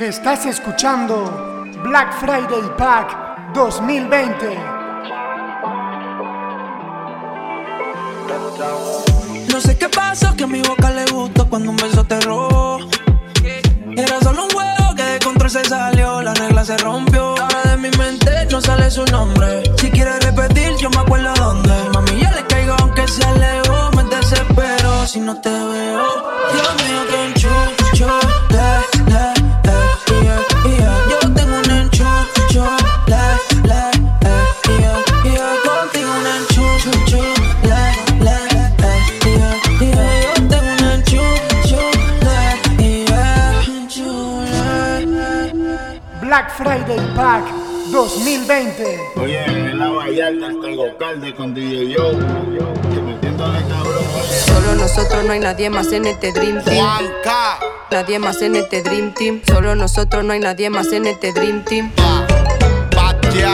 Estás escuchando Black Friday Pack 2020. No sé qué pasó, que a mi boca le gustó cuando un beso te robó. Era solo un juego que de control se salió, la regla se rompió. Ahora de mi mente no sale su nombre. Si quieres repetir, yo me acuerdo dónde. Mami, ya le caigo aunque se alejó. Me desespero si no te veo. Black Friday Pack 2020. Oye, en la Vallarta está el Gocalde con DJ Yo. Que metiéndole cabrón, oye. Solo nosotros no hay nadie más en este Dream Team. Juanca, Nadie más en este Dream Team. Solo nosotros no hay nadie más en este Dream Team.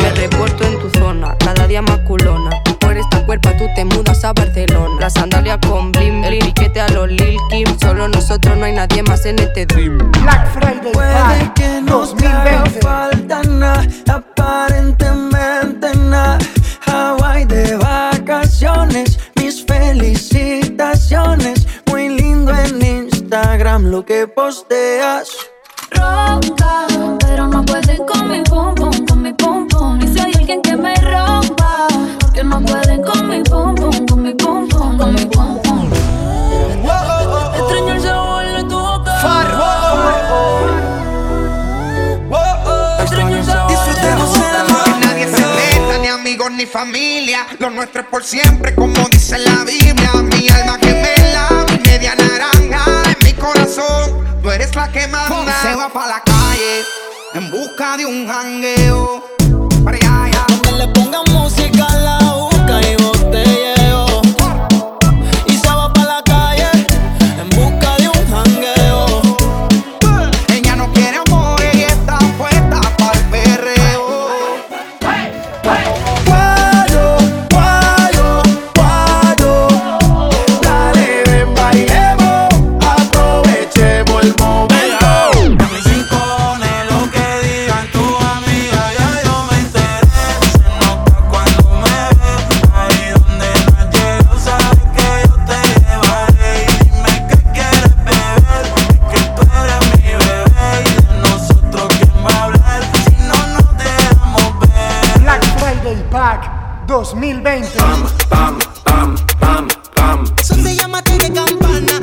Me reporto en tu zona, cada día más culona. Por esta cuerpa tú te mudas a Barcelona. La sandalia con blim, el piquete a los Lil Kim. Solo nosotros no hay nadie más en este Dream. Black Friday Puede que no te haga 2020. falta nada, aparentemente nada. Hawaii de vacaciones, mis felicitaciones. Muy lindo en Instagram lo que posteas. ronca, pero no pueden con mi pum pum, con mi pum pum. Y si hay alguien que me rompa, familia. Lo nuestro es por siempre, como dice la Biblia. Mi alma gemela, mi media naranja. En mi corazón, tú eres la que manda. Se va pa' la calle, en busca de un jangueo. Para allá, allá. 2020. Pam, pam, pam, pam, pam. Eso se llama tiene campana.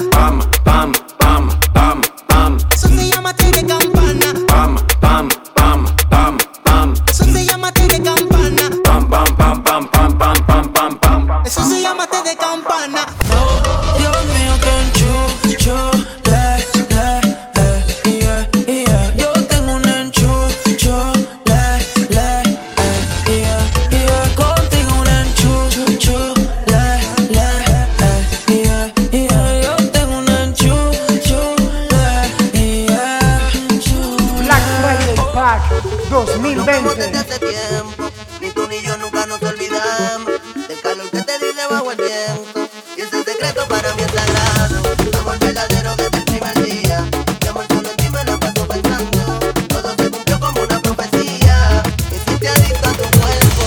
Friday Pack Como 2020. desde hace tiempo, ni tú ni yo nunca nos olvidamos del calor que te di debajo el viento. Y ese secreto para mí es sagrado. Amor verdadero desde el primer día. Mi amor solo en ti me la paso pensando. Todo se cumplió como una profecía. Me hiciste adicto a tu cuerpo.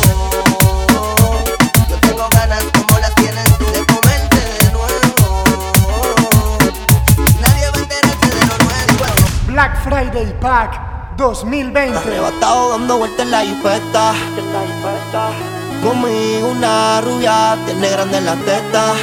Yo tengo ganas como las tienes tú de comerte de nuevo. Nadie va a enterarse de lo nuestro. Black Friday Pack 2020. Arrebatado dando vueltas en la jipeta. Conmigo una rubia tiene grande la teta.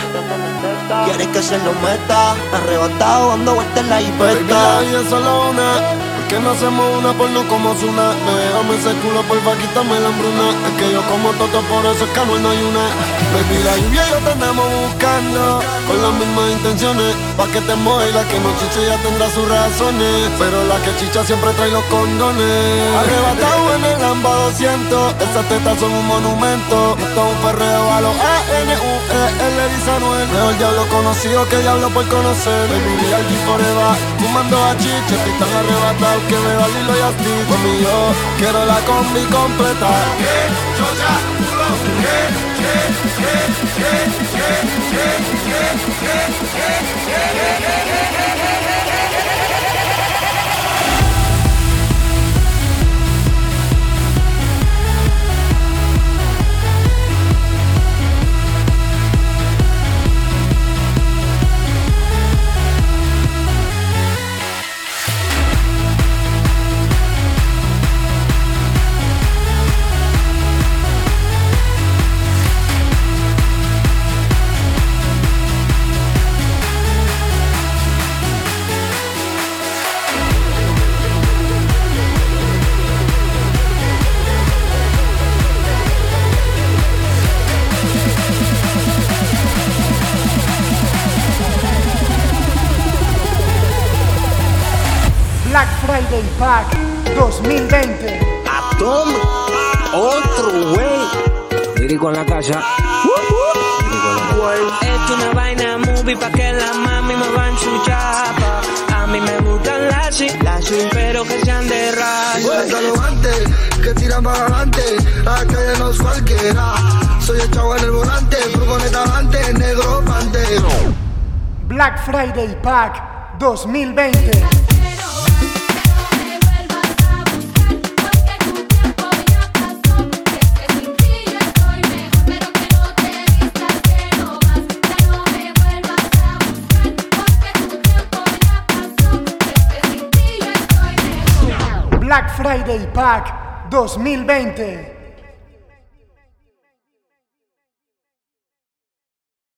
Quiere que se lo meta. Arrebatado dando vueltas en la Baby, la jipeta. vida es solo una. ¿Por qué no hacemos una porno como Zuna? Déjame ese culo, porfa, quítame la hambruna. Es que yo como toto, por eso es que no hay una. Baby, la lluvia y yo te andamos buscando. Con las mismas intenciones. Pa' que te moje y la que no chicha ya tendrá sus razones. Pero la que chicha siempre trae los condones. Arrebatado en Lamba 200. Esas tetas son un monumento. Esto es un perreo a los A-N-U-E-L, dice Anuel. Mejor diablo conocido que diablo por conocer. Baby, vi aquí forever. Fumando a chiche, estoy tan arrebatado que me va Lilo y a ti. Yo quiero la combi completa. Black Friday Pack 2020. Atom, otro wey. Lírico en la casa. Esto una vaina movie pa' que la mami me van su chapa. A mí me gustan las las pero que sean de raza. Antes, que tiran para adelante. A la calle no es cualquiera. Soy el chavo en el volante, furgoneta adelante, negro pantero. Black Friday Pack 2020. Black Friday Pack 2020.